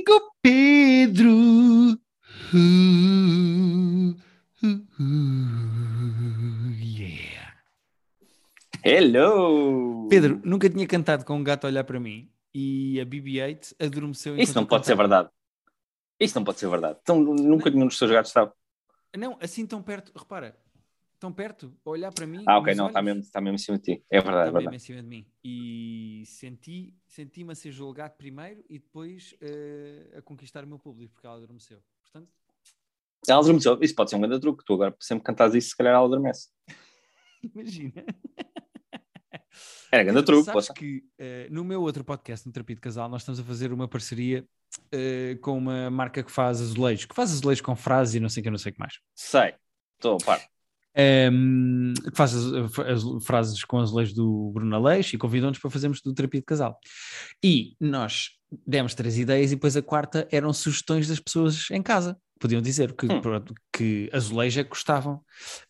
amigo Pedro. Uh, uh, uh, yeah. Hello! Pedro, nunca tinha cantado com um gato a olhar para mim e a BB-8 adormeceu Isso não pode ser verdade. Isso não pode ser verdade. Então, nunca nenhum dos seus gatos estava. Não, assim tão perto, repara, tão perto, a olhar para mim. Ah, ok, não, está mesmo, está mesmo em cima de ti. É verdade, é está mesmo verdade. em cima de mim. E senti, senti-me a ser julgado primeiro e depois eh, a conquistar o meu público, porque ela adormeceu. Portanto, Ela adormeceu. Isso pode ser um grande truque. Tu agora sempre cantas isso, se calhar ela adormece. imagina. Era grande truque. Sabes poça. que eh, no meu outro podcast, no Terapia de Casal, nós estamos a fazer uma parceria eh, com uma marca que faz azulejos, que faz azulejos com frases e não sei o que, não sei o que mais. Sei. Estou, par. Ehm, que faz as, as frases com azulejos do Bruno Aleixo e convidou-nos para fazermos do Terapia de Casal. E nós demos três ideias e depois a quarta eram sugestões das pessoas em casa. Podiam dizer que, Hum. que azulejos é que gostavam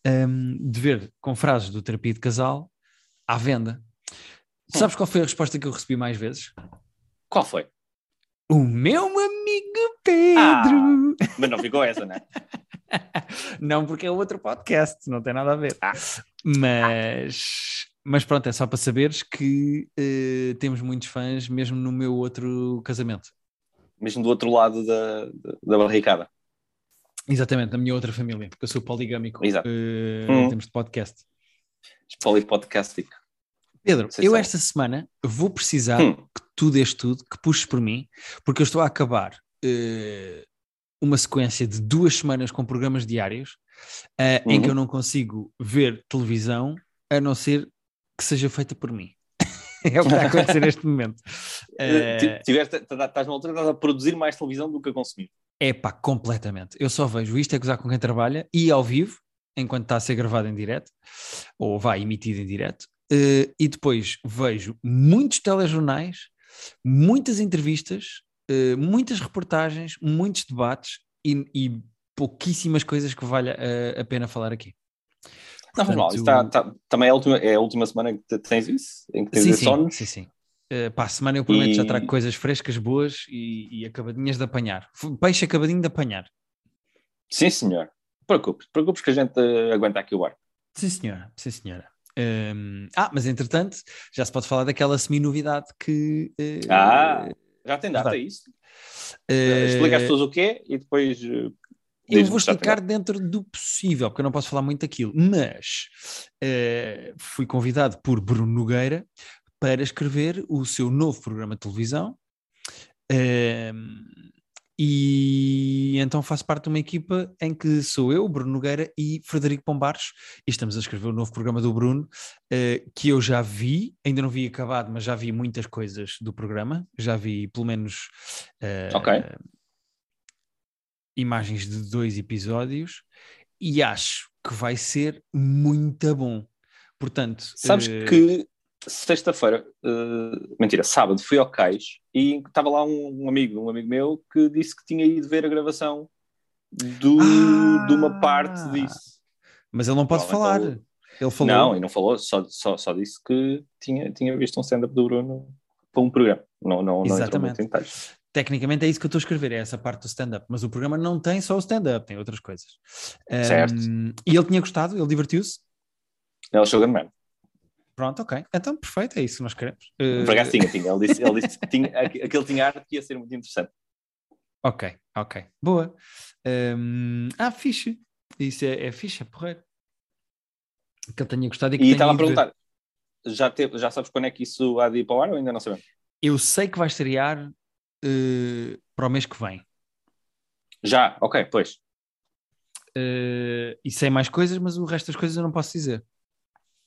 ehm, de ver com frases do Terapia de Casal à venda. Sabes qual foi a resposta que eu recebi mais vezes? Qual foi? O meu amigo Pedro! Mas não ficou essa, né? não, porque é outro podcast, não tem nada a ver. Ah. Mas, mas pronto, é só para saberes que eh, temos muitos fãs mesmo no meu outro casamento. Mesmo do outro lado da, da, da barricada. Exatamente, na minha outra família, porque eu sou poligâmico Exato. eh, Hum. em termos de podcast. Polipodcastic. Pedro, Sim, eu sim. esta semana vou precisar Hum. que tu dês tudo, que puxes por mim, porque eu estou a acabar eh, uma sequência de duas semanas com programas diários eh, em Uhum. que eu não consigo ver televisão a não ser que seja feita por mim. é o que está a acontecer neste momento. Eh, tiveste- tá- Estás numa altura que estás a produzir mais televisão do que a consumir. É pá, completamente. Eu só vejo isto é gozar com quem trabalha e ao vivo, enquanto está a ser gravado em direto, ou vai emitido em direto, eh, e depois vejo muitos telejornais, muitas entrevistas, eh, muitas reportagens, muitos debates e, e pouquíssimas coisas que valha a, a pena falar aqui. Não faz mal. Isso tá- tá- também é a, última, é a última semana que te- tens isso? Em que tens Sim, sim, sim, sim. Eh, para a semana eu prometo já E- trago coisas frescas, boas e, e acabadinhas de apanhar. Peixe acabadinho de apanhar. Sim, senhor. Preocupes, preocupes que a gente eh, aguenta aqui o ar. Sim, senhora. Sim, senhora. Hum, ah, mas entretanto, já se pode falar daquela semi-novidade que. eh, Ah, já tem data verdade. isso? eh, Explica às pessoas o que é e depois. eh, Eu vou explicar dentro do possível, porque eu não posso falar muito daquilo, mas eh, fui convidado por Bruno Nogueira para escrever o seu novo programa de televisão. Hum, e então faço parte de uma equipa em que sou eu, Bruno Nogueira e Frederico Pombares, e estamos a escrever o novo programa do Bruno, eh, que eu já vi, ainda não vi acabado, mas já vi muitas coisas do programa, já vi pelo menos eh, Ok. imagens de dois episódios e acho que vai ser muito bom. Portanto, Sabes eh, que sexta-feira, eh, mentira, sábado, fui ao Cais e estava lá um, um amigo, um amigo meu, que disse que tinha ido ver a gravação do, Ah! de uma parte disso. mas ele não pode falar. Provavelmente Ele falou. Não, e não falou, só, só, só disse que tinha, tinha visto um stand-up do Bruno para um programa. Não, não, não entrou Exatamente. muito em detalhes. Tecnicamente é isso que eu estou a escrever, é essa parte do stand-up, mas o programa não tem só o stand-up, tem outras coisas. Certo. Um, e ele tinha gostado, ele divertiu-se. Ele achou grande man. Pronto, ok. Então, perfeito, é isso que nós queremos. Uh, Por acaso tinha, tinha. Ele disse, ele disse que tinha, aqu- aquele tinha arte que ia ser muito interessante. Ok, ok. Boa. Um, ah, fixe. Isso é, é fixe, é porreiro. Que ele tenha gostado e que E estava a ver. perguntar, já, teve, já sabes quando é que isso há de ir para o ar ou ainda não sabemos? Eu sei que vai estrear uh, para o mês que vem. Já, ok, pois. Uh, e sei mais coisas, mas o resto das coisas eu não posso dizer.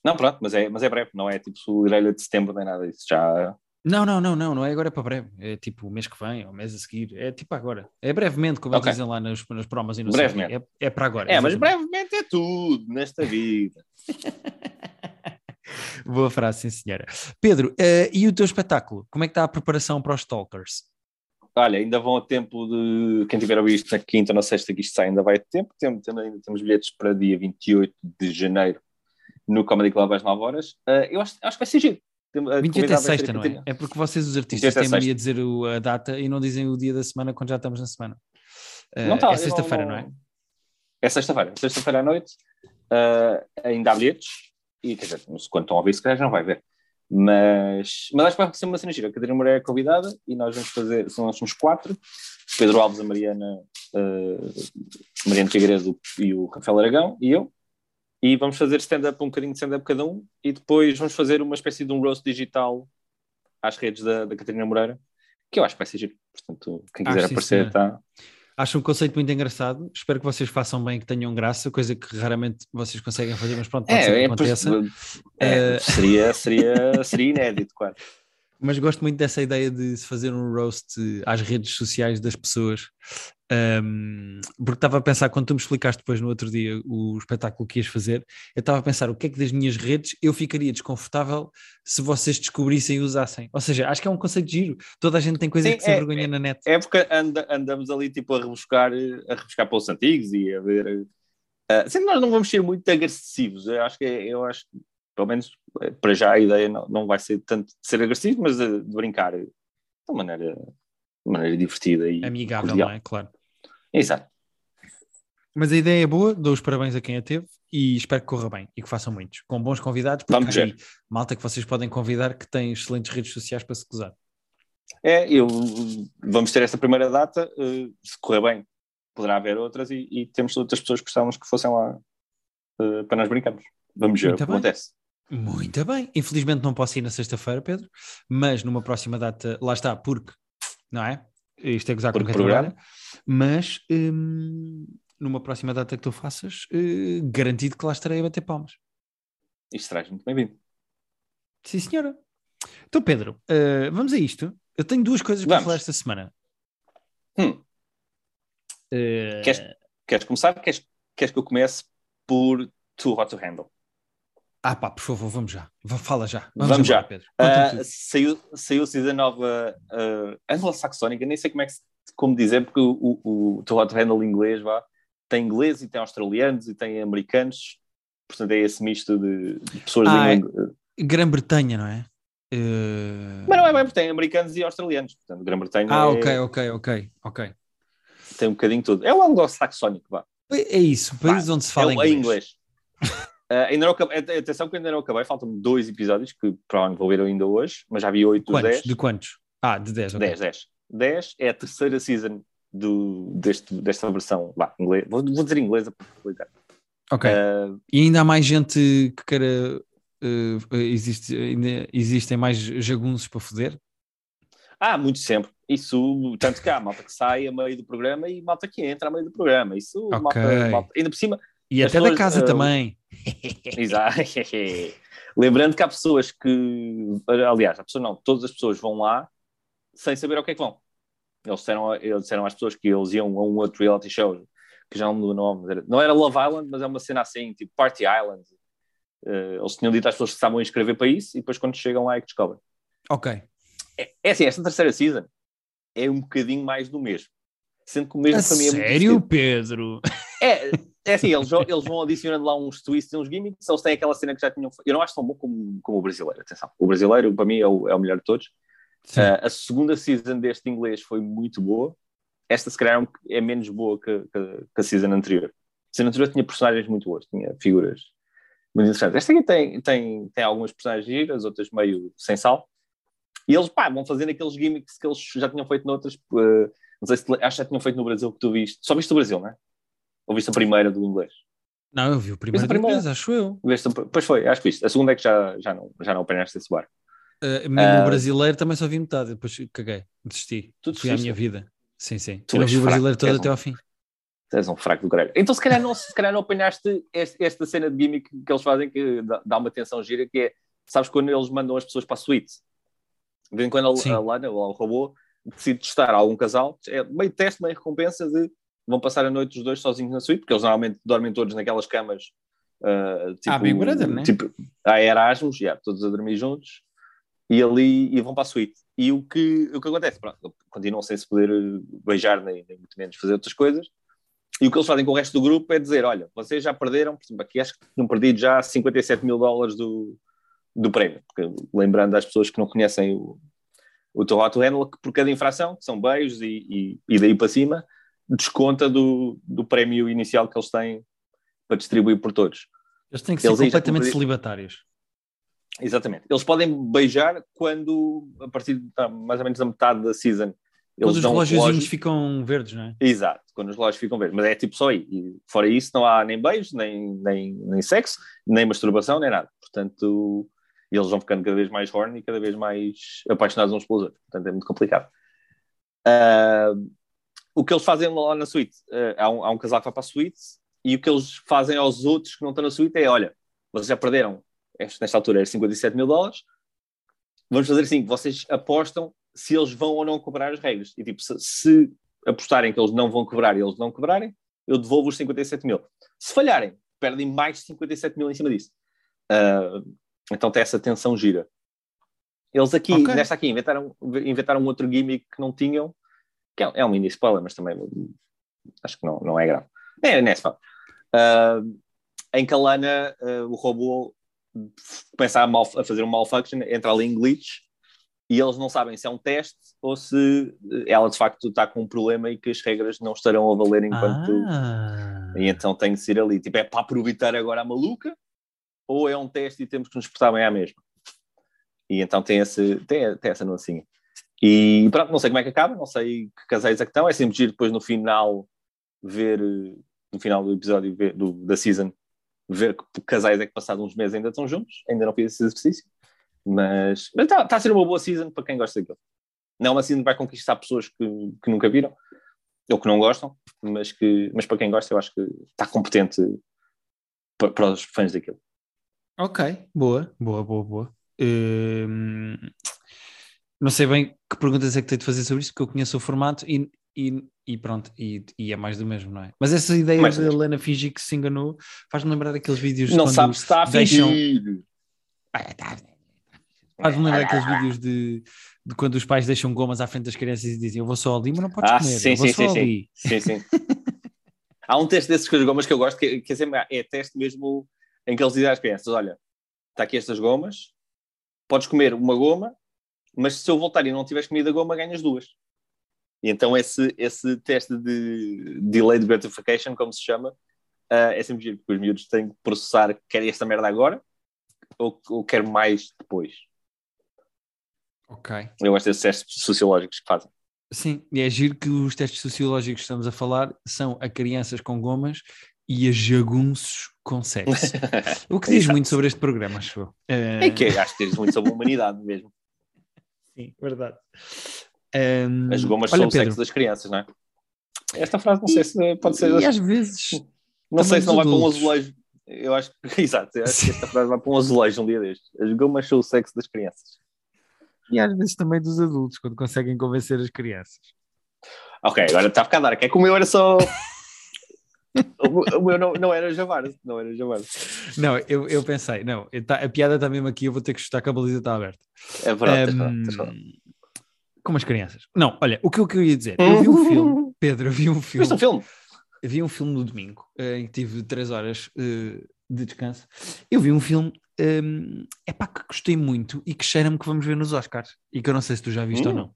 Não, pronto, mas é, mas é breve, não é tipo grelha de setembro nem nada disso. Já, Não, não, não, não, não é agora para breve. É tipo o mês que vem, ou o mês a seguir. É tipo agora. É brevemente, como Ok. eles dizem lá nas, nas promos e não sei o quê. Brevemente. É, é para agora. É, mas exatamente. brevemente é tudo nesta vida. Boa frase, sim senhora. Pedro, eh, e o teu espetáculo? Como é que está a preparação para os Stalkers? Olha, ainda vão a tempo de. Quem tiver a ouvir isto na quinta ou na sexta, que isto sai, ainda vai a tempo. Temos, temos- ainda temos bilhetes para dia 28 de janeiro no Comedy Club às 9 horas. Ah, eu acho, acho que vai ser giro. 28 é sexta, não é? É porque vocês, os artistas, têm mania de dizer a data e não dizem o dia da semana quando já estamos na semana. Uh, não tá, é sexta-feira, não, não, não, é? É sexta-feira. Sexta-feira à noite uh, ainda há bilhetes e, quer dizer, quando estão a ouvir, se calhar já não vai ver. Mas, mas acho que vai ser uma cena gira. A Catarina Moreira é convidada e nós vamos fazer, são nós somos quatro, Pedro Alves, a Mariana, uh, Mariana Figueiredo e o Rafael Aragão e eu, e vamos fazer stand-up, um bocadinho de stand-up cada um, e depois vamos fazer uma espécie de um roast digital às redes da, da Catarina Moreira, que eu acho que vai ser giro. Portanto, quem quiser acho aparecer está. Acho um conceito muito engraçado. Espero que vocês façam bem, que tenham graça, coisa que raramente vocês conseguem fazer, mas pronto, pode é, ser que é, aconteça. É, uh... seria, seria, seria inédito, claro. Mas gosto muito dessa ideia de se fazer um roast às redes sociais das pessoas. Um, porque estava a pensar, quando tu me explicaste depois no outro dia o espetáculo que ias fazer, eu estava a pensar o que é que das minhas redes eu ficaria desconfortável se vocês descobrissem e usassem. Ou seja, acho que é um conceito de giro. Toda a gente tem coisas Sim, que se é, envergonha é, na net. É porque anda, andamos ali tipo a rebuscar, a rebuscar para os antigos e a ver. Uh, sempre nós não vamos ser muito agressivos. Eu acho que é, eu acho pelo menos eh, para já a ideia não, não vai ser tanto de ser agressivo, mas de, de brincar de uma maneira, de maneira divertida e amigável, cordial. não é? Claro. Exato. Mas a ideia é boa, dou os parabéns a quem a teve e espero que corra bem e que façam muitos, com bons convidados, porque Vamos ver. malta que vocês podem convidar que tem excelentes redes sociais para se gozar. É, eu, vamos ter esta primeira data, uh, se correr bem, poderá haver outras e, e, temos outras pessoas que gostávamos que fossem lá uh, para nós brincarmos. Vamos ver o que acontece. Muito bem. Infelizmente não posso ir na sexta-feira, Pedro, mas numa próxima data, lá está, porque, não é? Isto é gozar com quem trabalha. Mas hum, numa próxima data que tu faças, uh, garantido que lá estarei a bater palmas. Isto traz muito bem-vindo. Sim, senhora. Então, Pedro, uh, vamos a isto. Eu tenho duas coisas vamos. para falar esta semana. Hum. Uh... Queres, queres começar? Queres, queres que eu comece por Too Hot to Handle? Ah pá, por favor, vamos já. Fala já. Vamos, vamos embora, já. Pedro. Uh, saiu, saiu a nova uh, anglo-saxónica, nem sei como é que como dizer, porque o, o, o Too Hot Handle inglês vá, tem inglês e tem australianos e tem americanos, portanto é esse misto de, de pessoas ah, de é Grã-Bretanha, não é? Uh... Mas não é bem, porque tem americanos e australianos, portanto Grã-Bretanha Ah, é... ok, ok, ok, ok. Tem um bocadinho tudo. É o anglo-saxónico, vá. É isso, país onde se fala é, inglês. É inglês. Uh, ainda não acabei, atenção que ainda não acabei, faltam dois episódios que provavelmente vou ver ainda hoje, mas já vi oito dos dez. De quantos? Ah, de dez. Okay. Dez, dez. Dez é a terceira season do, deste, desta versão, vá, inglês, vou, vou dizer inglesa para facilitar. Ok. Uh, e ainda há mais gente que queira. Uh, existe, ainda existem mais jagunços para foder? Ah, muito sempre. Isso, tanto que há malta que sai a meio do programa e malta que entra a meio do programa. Isso, okay. malta, malta, ainda por cima, e até pessoas, da casa uh, também. Exato. Lembrando que há pessoas que, aliás, há pessoas não, todas as pessoas vão lá sem saber ao que é que vão. Eles disseram, eles disseram às pessoas que eles iam a um outro reality show, que já não me o nome, não era Love Island, mas é uma cena assim, tipo Party Island. Uh, eles tinham dito às pessoas que estavam a inscrever para isso e depois quando chegam lá é que descobrem. Ok. É, é assim, esta terceira season é um bocadinho mais do mesmo. Sendo que o mesmo a para mim é muito Sério, Pedro? É, é assim, eeles, eles vão adicionando lá uns twists e uns gimmicks, eles têm aquela cena que já tinham. Eu não acho tão bom como, como o brasileiro, atenção. O brasileiro, para mim, é o, é o melhor de todos. Uh, a segunda season deste inglês foi muito boa. Esta, se calhar, é menos boa que, que, que a season anterior. A season anterior tinha personagens muito boas, tinha figuras muito interessantes. Esta aqui tem, tem, tem algumas personagens giras, outras meio sem sal. E eles, pá, vão fazendo aqueles gimmicks que eles já tinham feito noutras. Uh, não sei se acho que já tinham feito no Brasil que tu viste. Só viste o Brasil, não é? Ou viste a primeira do inglês? Não, eu vi o primeiro do inglês, acho eu. Viste, pois foi, acho que viste. A segunda é que já, já, não, já não apanhaste esse bar. Uh, mesmo uh, o brasileiro também só vi metade, depois caguei, desisti. Tu Fui à minha vida. Sim, sim. Tu eu vi o brasileiro todo até um, ao fim. És um fraco do caralho. Então, se calhar não, se calhar não apanhaste este, esta cena de gimmick que eles fazem que dá, dá uma tensão gira, que é, sabes, quando eles mandam as pessoas para a suíte. De vez em quando a, a Lana, ou o robô, decide testar algum casal, é meio teste, meio recompensa de vão passar a noite os dois sozinhos na suíte, porque eles normalmente dormem todos naquelas camas uh, tipo, ah, Big Brother, né? tipo a Erasmus, yeah, todos a dormir juntos, e ali e vão para a suíte. E o que, o que acontece? Pronto, continuam sem se poder beijar, nem, nem muito menos fazer outras coisas. E o que eles fazem com o resto do grupo é dizer: olha, vocês já perderam, por exemplo, aqui acho que tinham perdido já 57 mil dólares do, do prémio. Porque, lembrando às pessoas que não conhecem o, o Toronto Handle, que por cada infração, que são beijos e, e, e, daí para cima, desconta do, do prémio inicial que eles têm para distribuir por todos. Eles têm que ser eles completamente celibatários. Exatamente. Eles podem beijar quando, a partir de tá, mais ou menos da metade da season, quando os relógios ficam verdes, não é? Exato, quando os relógios ficam verdes. Mas é tipo só aí. E fora isso, não há nem beijos, nem, nem, nem sexo, nem masturbação, nem nada. Portanto, eles vão ficando cada vez mais horny e cada vez mais apaixonados uns pelos outros. Portanto, é muito complicado. Uh, o que eles fazem lá na suíte, uh, há, um, há um casal que vai para a suíte e o que eles fazem aos outros que não estão na suíte é: olha, vocês já perderam, nesta altura é 57 mil dólares, vamos fazer assim: vocês apostam se eles vão ou não cobrar as regras. E tipo, se, se apostarem que eles não vão cobrar e eles não cobrarem, eu devolvo os 57 mil. Se falharem, perdem mais de 57 mil em cima disso. Uh, então tem essa tensão gira. Eles aqui, okay. nesta aqui, inventaram, inventaram um outro gimmick que não tinham, que é, é um mini spoiler, mas também acho que não, não é grave. É, nessa. Uh, em Kalana, uh, o robô começa a, mal, a fazer um malfunction, entra ali em glitch e eles não sabem se é um teste ou se ela de facto está com um problema e que as regras não estarão a valer enquanto. Ah. E então tem que ser ali. Tipo, é para aproveitar agora a maluca ou é um teste e temos que nos portar bem à mesma. E então tem, esse, tem, tem essa nuancinha. E pronto, não sei como é que acaba, não sei que casais é que estão. É sempre giro depois no final ver, no final do episódio ver, do, da season, ver que casais é que passados uns meses ainda estão juntos. Ainda não fiz esse exercício. Mas está tá a ser uma boa season para quem gosta daquilo. Não é uma season que vai conquistar pessoas que, que nunca viram ou que não gostam, mas, que, mas para quem gosta, eu acho que está competente para, para os fãs daquilo. Ok, boa, boa, boa, boa. Hum, não sei bem que perguntas é que tenho de fazer sobre isso, porque eu conheço o formato e, e, e pronto, e, e, é mais do mesmo, não é? Mas essa ideia mais de Helena fingir que se enganou faz-me lembrar aqueles vídeos não sabe se está a deixam... fingir. Ah, tá, Faz-me lembrar aqueles vídeos de, de, quando os pais deixam gomas à frente das crianças e dizem eu vou só ali, mas não podes ah, comer, sim, eu vou sim, só sim, ali. Sim, sim. Há um teste desses com as gomas que eu gosto, que, que é, sempre, é teste mesmo em que eles dizem às crianças, olha, está aqui estas gomas, podes comer uma goma, mas se eu voltar e não tiveres comido a goma, ganhas duas. E então esse, esse teste de delayed gratification, como se chama, uh, é sempre giro, porque os miúdos têm que processar, quer esta merda agora, ou, ou quer mais depois. Ok. Eu gosto desses testes sociológicos que fazem. Sim, e é giro que os testes sociológicos que estamos a falar são a crianças com gomas e a jagunços com sexo. o que diz muito sobre este programa, acho eu. É que acho que diz muito sobre a humanidade mesmo. Sim, verdade. Um, As gomas olha, são Pedro, o sexo das crianças, não é? Esta frase não e, sei se pode ser. E às vezes. Não sei se não vai para um azulejo. Eu acho que, exato, eu acho que esta frase vai para um azulejo um dia destes. As gomas são o sexo das crianças e às vezes também dos adultos, quando conseguem convencer as crianças. Ok, agora está a ficar dark. É que o meu era só. o meu não, não era Javar, não era Javar. Não, eu, eu pensei, não, tá, a piada está mesmo aqui, eu vou ter que chutar que a baliza está aberta. É verdade, um, Como as crianças. Não, olha, o que eu queria dizer, eu vi um filme, Pedro, eu vi um filme. Viste um filme? Eu vi um filme no domingo, eh, em que tive três horas uh, de descanso. Eu vi um filme um, é pá, que gostei muito e que cheira-me que vamos ver nos Oscars e que eu não sei se tu já viste ou não,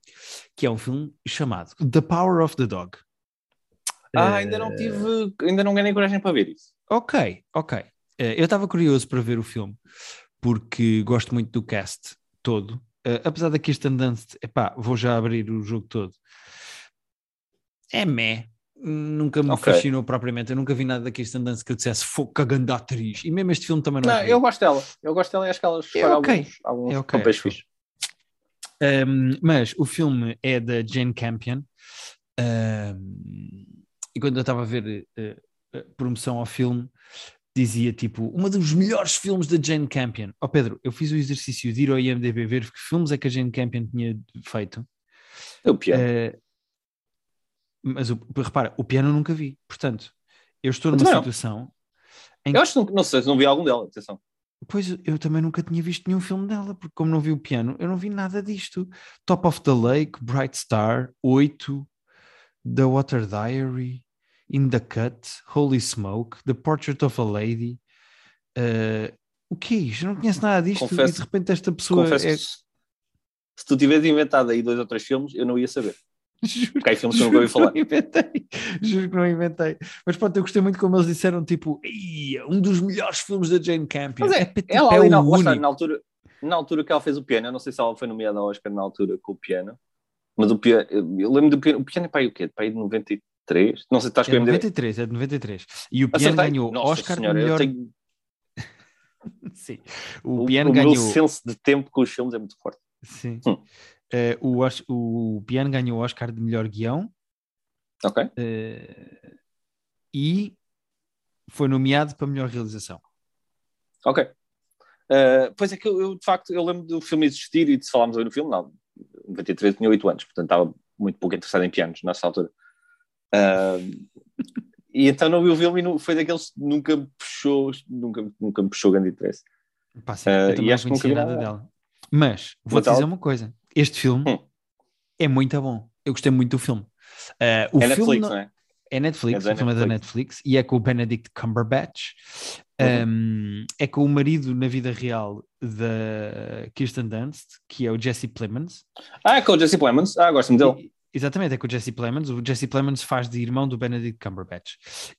que é um filme chamado The Power of the Dog. Ah, ainda não tive, ainda não ganhei coragem para ver isso. Ok, ok. Uh, eu estava curioso para ver o filme porque gosto muito do cast todo. Uh, apesar da Kirsten Dunst, epá, vou já abrir o jogo todo. É meh, nunca me okay. fascinou propriamente. Eu nunca vi nada da Kirsten Dunst que eu dissesse foca grande atriz. E mesmo este filme também não, não é. Eu gosto dela. Eu gosto dela e acho que ela é okay. alguns, alguns é okay. papéis fixos. Um, mas o filme é da Jane Campion. Um, e quando eu estava a ver uh, promoção ao filme, dizia tipo, uma dos melhores filmes da Jane Campion. Ó oh, Pedro, eu fiz o exercício de ir ao IMDB ver que filmes é que a Jane Campion tinha feito. É o pior. Uh, mas o, repara, o piano eu nunca vi. Portanto, eu estou numa situação. Em eu acho que não, não sei se não vi algum dela, atenção. Pois eu também nunca tinha visto nenhum filme dela, porque como não vi o piano, eu não vi nada disto. Top of the Lake, Bright Star, 8, The Water Diary, In the Cut, Holy Smoke, The Portrait of a Lady, uh, O que é isto? Eu não conheço nada disto Confesso- e de repente esta pessoa Confesso é... se- tu tivesse inventado aí dois ou três filmes, eu não ia saber. Juro, Porque há filmes que eu nunca ouvi falar. não inventei. Juro que não inventei. Mas pronto, eu gostei muito como eles disseram, tipo, "Ih, um dos melhores filmes da Jane Campion. Mas é, pá, tipo, ela é ali o na, lá está, único. na altura, na altura que ela fez o piano, eu não sei se ela foi nomeada ao Oscar na altura com o piano, mas o piano, eu lembro do piano, o piano é para aí o quê? Para aí de 93? Não sei se estás É com o MDB. 93, é de 93. E o piano ganhou Nossa Oscar senhora, melhor... tenho, Sim. O, o, piano o ganhou... meu senso de tempo com os filmes é muito forte. Sim. Hum. Eh, o, Os- o piano ganhou Oscar de melhor guião Ok? eh, e foi nomeado para melhor realização. Ok. Uh, pois é que eu, eu, de facto, eu lembro do filme existir e de se falarmos aí no filme, não, em 93 tinha 8 anos, portanto estava muito pouco interessado em pianos nessa altura. Uh, e então não vi o filme e foi daqueles que nunca me puxou, nunca, nunca me puxou grande interesse. Pá, sim, eu e acho que nunca vi nada dela. Mas Mas dizer uma coisa: este filme Hum. é muito bom. Eu gostei muito do filme. Eh, o é filme Netflix, não- não é? é Netflix, É o filme é da Netflix e é com o Benedict Cumberbatch. Uhum. Um, é com o marido na vida real da Kirsten Dunst, que é o Jesse Plemons. Ah, é com o Jesse Plemons. Ah, gosto-me dele. Exatamente, é com o Jesse Plemons. O Jesse Plemons faz de irmão do Benedict Cumberbatch.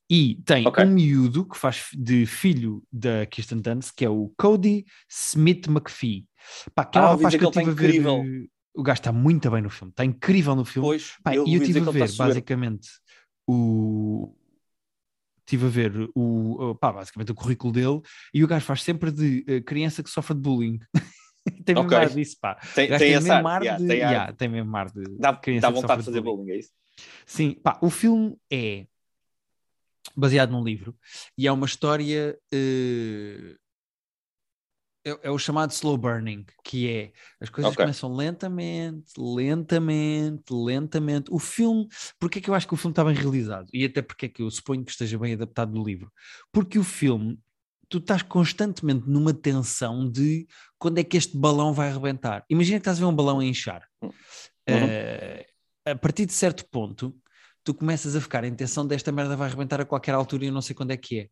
E tem Ok. um miúdo que faz de filho da Kirsten Dunst, que é o Cody Smith McPhee. Pá, que é um Ah, ouvi rapaz que eu ele estive a ver. incrível. O gajo está muito bem no filme, está incrível no filme. Pois, Pá, eu e eu estive dizer a ver, basicamente, o. Estive a ver o, pá, basicamente o currículo dele e o gajo faz sempre de eh, criança que sofre de bullying. tem mesmo Ok. ar disso, pá. Tem, tem tem mesmo ar, yeah, de. tem ar. yeah, tem mesmo ar de. Dá, criança dá vontade de fazer bullying. bullying, é isso? Sim, pá, o filme é baseado num livro e é uma história. eh, é, é o chamado slow burning, que é as coisas Ok. começam lentamente, lentamente, lentamente. O filme, porque é que eu acho que o filme está bem realizado? E até porque é que eu suponho que esteja bem adaptado do livro? Porque o filme, tu estás constantemente numa tensão de quando é que este balão vai arrebentar. Imagina que estás a ver um balão a inchar. Uhum. Eh, a partir de certo ponto, tu começas a ficar em tensão desta merda vai arrebentar a qualquer altura e eu não sei quando é que é.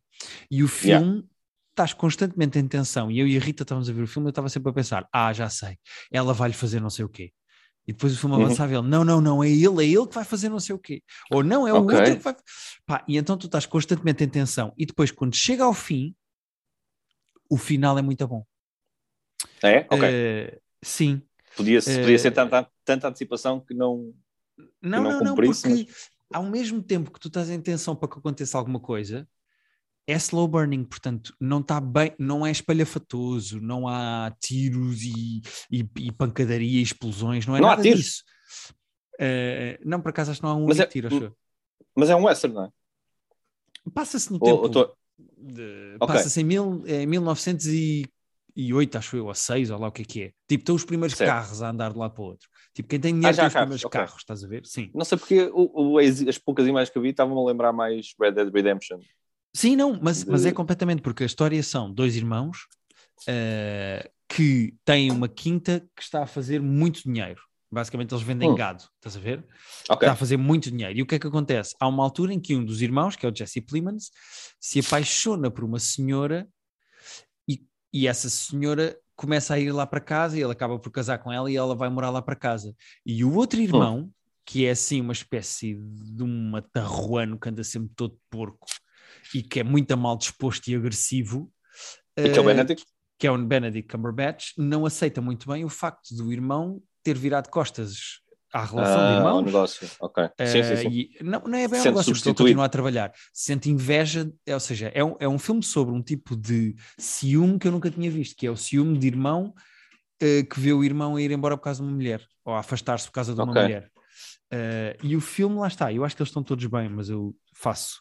E o Yeah. filme estás constantemente em tensão. E eu e a Rita estávamos a ver o filme, eu estava sempre a pensar: ah, já sei, ela vai-lhe fazer não sei o quê. E depois o filme Uhum. avançava e ele, não, não, não, é ele, é ele que vai fazer não sei o quê. Ou não, é o Ok. outro que vai. Pá, e então tu estás constantemente em tensão. E depois, quando chega ao fim, o final é muito bom. É? Ok. Eh, sim. podia, eh, podia ser tanta, tanta antecipação que não. Não, não não, não, porque ao mesmo tempo que tu estás em tensão para que aconteça alguma coisa, é slow burning, portanto, não está bem, não é espalhafatoso, não há tiros e, e, e pancadaria e explosões, não é Não há nada tiros? disso. Eh, não, por acaso acho que não há um Mas único é- tiro, acho eu. Mas é um western, não é? Passa-se no Ou- tempo. De- Ok. Passa-se em mil, em 1908, acho eu, ou 6, ou lá o que é que é. Tipo, estão os primeiros Certo. carros a andar de lá para o outro. Tipo, quem tem dinheiro Ah, tem os carros, primeiros ok. carros, estás a ver? Sim. Não sei porque o, o- as, as poucas imagens que eu vi estavam a lembrar mais Red Dead Redemption. Sim, não, mas, mas é De- completamente, porque a história são dois irmãos eh, que têm uma quinta que está a fazer muito dinheiro. Basicamente, eles vendem Hum. gado, estás a ver? Ok. Está a fazer muito dinheiro. E o que é que acontece? Há uma altura em que um dos irmãos, que é o Jesse Plemons, se apaixona por uma senhora e, e essa senhora começa a ir lá para casa e ele acaba por casar com ela e ela vai morar lá para casa. E o outro irmão, que é assim uma espécie de um matarruano que anda sempre todo porco e que é muito mal disposto e agressivo, E que é o eh, Benedict? que é o Benedict Cumberbatch, não aceita muito bem o facto do irmão ter virado costas à relação de Ah, o irmãos. negócio. Ok. Sim, sim, eh, sim. e não, não é bem um negócio, porque ele continua a trabalhar. Sente inveja, é, ou seja, é um, é um filme sobre um tipo de ciúme que eu nunca tinha visto, que é o ciúme de irmão eh, que vê o irmão a ir embora por causa de uma mulher, ou a afastar-se por causa de uma Ok. mulher. Eh, e o filme, lá está, eu acho que eles estão todos bem, mas eu faço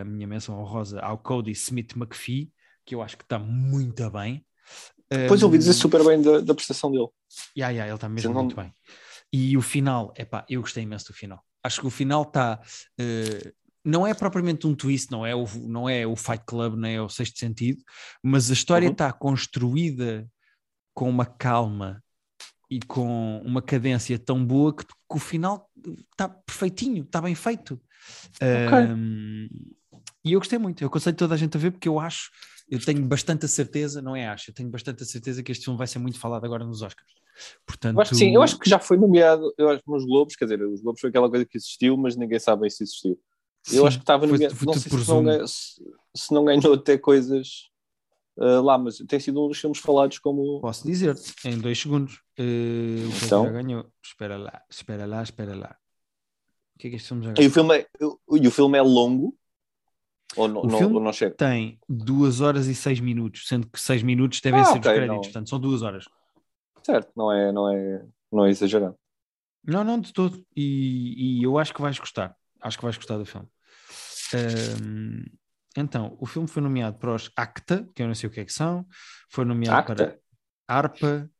a minha menção honrosa ao Cody Smith McPhee, que eu acho que está muito bem. Depois ouvi dizer Um, super bem da, da prestação dele. Ya, ya, ele está mesmo não- muito bem. E o final, epá, eu gostei imenso do final. Acho que o final está. não é propriamente um twist, não é, o, não é o Fight Club, nem é o Sexto Sentido, mas a história Uhum. está construída com uma calma e com uma cadência tão boa que, que o final está perfeitinho, está bem feito. Um, e eu gostei muito, eu aconselho toda a gente a ver porque eu acho eu tenho bastante a certeza, não é acho, eu tenho bastante a certeza que este filme vai ser muito falado agora nos Oscars. Portanto, Eu acho que sim, eu acho que já foi nomeado, eu acho nos Globos, quer dizer, os Globos foi aquela coisa que existiu, mas ninguém sabe se existiu. Eu sim, acho que estava foi- nomeado, foi não tudo sei se não, se, se não ganhou até coisas ah, lá, mas tem sido um dos filmes falados como. Posso dizer-te, em dois segundos. eh, o que Então? já ganhou? Espera lá, espera lá, espera lá. O que é que este filme já E ganhou? o filme é, e o filme é longo? Ou não, O não- filme ou não chega? Tem duas horas e seis minutos, sendo que seis minutos devem Ah, ser os ok, créditos, não. portanto são duas horas. Certo, não é, não é, não é exagerado. Não, não, de todo. E, e eu acho que vais gostar. Acho que vais gostar do filme. Ahm, então, o filme foi nomeado para os ACTA, que eu não sei o que é que são. Foi nomeado Acta? para ARPA.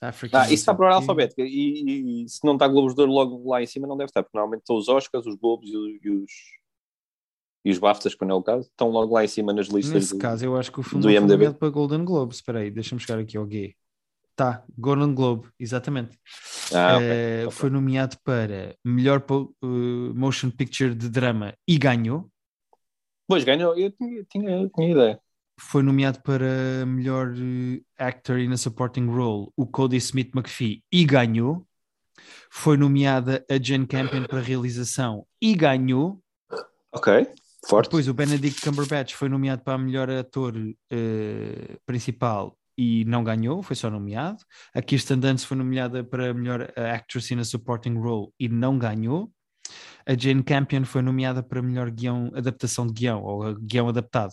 African Ah, isso está por ordem Institute. alfabética. E, e se não está Globos de Ouro logo lá em cima, não deve estar, porque normalmente estão os Oscars, os Globos e, os- e os, BAFTAs, quando é o caso, estão logo lá em cima nas listas. Nesse do- caso, eu acho que o filme foi nomeado para Golden Globe. Espera aí, deixa-me chegar aqui ao G. Tá, Golden Globe, exatamente. Ah, ok. Eh, ok. Foi nomeado para melhor eh, motion picture de drama e ganhou. Pois ganhou, eu tinha, tinha, tinha ideia. Foi nomeado para melhor eh, actor in a supporting role o Cody Smith McPhee e ganhou. Foi nomeada a Jane Campion para realização e ganhou. Ok, forte. Depois o Benedict Cumberbatch foi nomeado para melhor ator eh, principal e não ganhou, foi só nomeado. A Kirsten Dunst foi nomeada para melhor eh, actress in a supporting role e não ganhou. A Jane Campion foi nomeada para melhor guião, adaptação de guião ou guião adaptado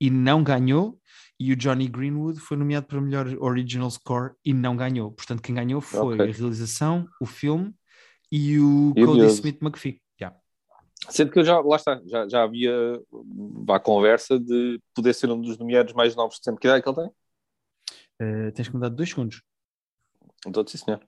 e não ganhou. E o Johnny Greenwood foi nomeado para melhor original score e não ganhou. Portanto, quem ganhou foi Ok. a realização, o filme e o E Cody. Smith McPhee. Sendo que eu já, lá está, já, já havia a conversa de poder ser um dos nomeados mais novos de sempre. Que idade é que ele tem? Eh, tens que me dar dois segundos. Então, sim, senhor.